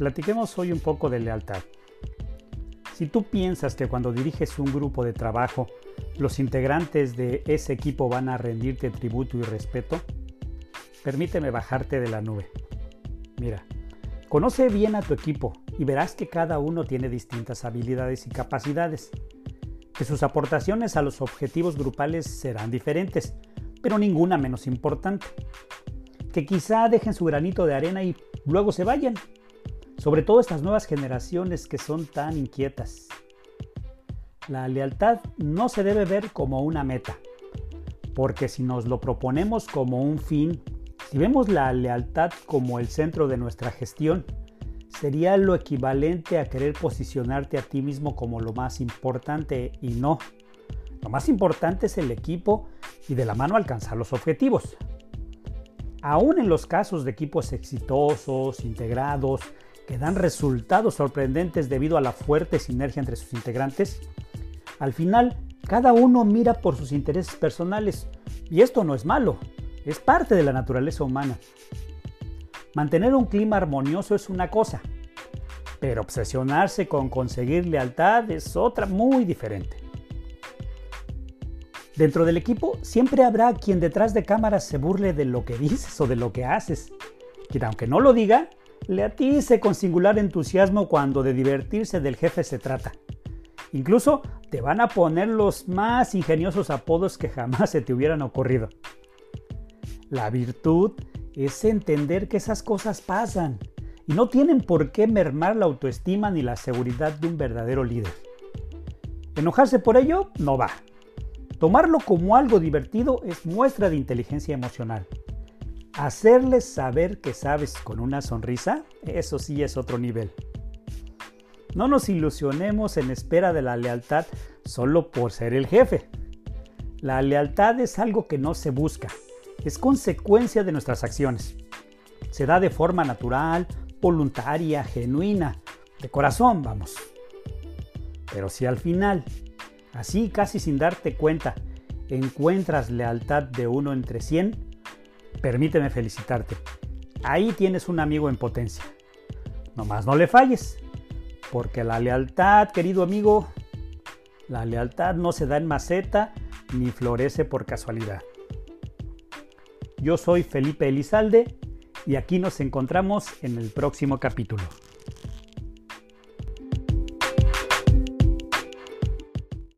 platiquemos hoy un poco de lealtad. Si tú piensas que cuando diriges un grupo de trabajo, los integrantes de ese equipo van a rendirte tributo y respeto, permíteme bajarte de la nube. Mira, conoce bien a tu equipo y verás que cada uno tiene distintas habilidades y capacidades, que sus aportaciones a los objetivos grupales serán diferentes, pero ninguna menos importante, que quizá dejen su granito de arena y luego se vayan, sobre todo estas nuevas generaciones que son tan inquietas. La lealtad no se debe ver como una meta, porque si nos lo proponemos como un fin, si vemos la lealtad como el centro de nuestra gestión, sería lo equivalente a querer posicionarte a ti mismo como lo más importante y no. Lo más importante es el equipo y de la mano alcanzar los objetivos. Aún en los casos de equipos exitosos, integrados, que dan resultados sorprendentes debido a la fuerte sinergia entre sus integrantes, al final cada uno mira por sus intereses personales y esto no es malo, es parte de la naturaleza humana. Mantener un clima armonioso es una cosa, pero obsesionarse con conseguir lealtad es otra muy diferente. Dentro del equipo siempre habrá quien detrás de cámaras se burle de lo que dices o de lo que haces, quien aunque no lo diga, le atice con singular entusiasmo cuando de divertirse del jefe se trata. Incluso te van a poner los más ingeniosos apodos que jamás se te hubieran ocurrido. La virtud es entender que esas cosas pasan y no tienen por qué mermar la autoestima ni la seguridad de un verdadero líder. Enojarse por ello no va. Tomarlo como algo divertido es muestra de inteligencia emocional. Hacerles saber que sabes con una sonrisa, eso sí es otro nivel. No nos ilusionemos en espera de la lealtad solo por ser el jefe. La lealtad es algo que no se busca, es consecuencia de nuestras acciones. Se da de forma natural, voluntaria, genuina, de corazón, vamos. Pero si al final Así, casi sin darte cuenta, encuentras lealtad de uno entre 100, permíteme felicitarte. Ahí tienes un amigo en potencia. Nomás no le falles, porque la lealtad, querido amigo, la lealtad no se da en maceta ni florece por casualidad. Yo soy Felipe Elizalde y aquí nos encontramos en el próximo capítulo.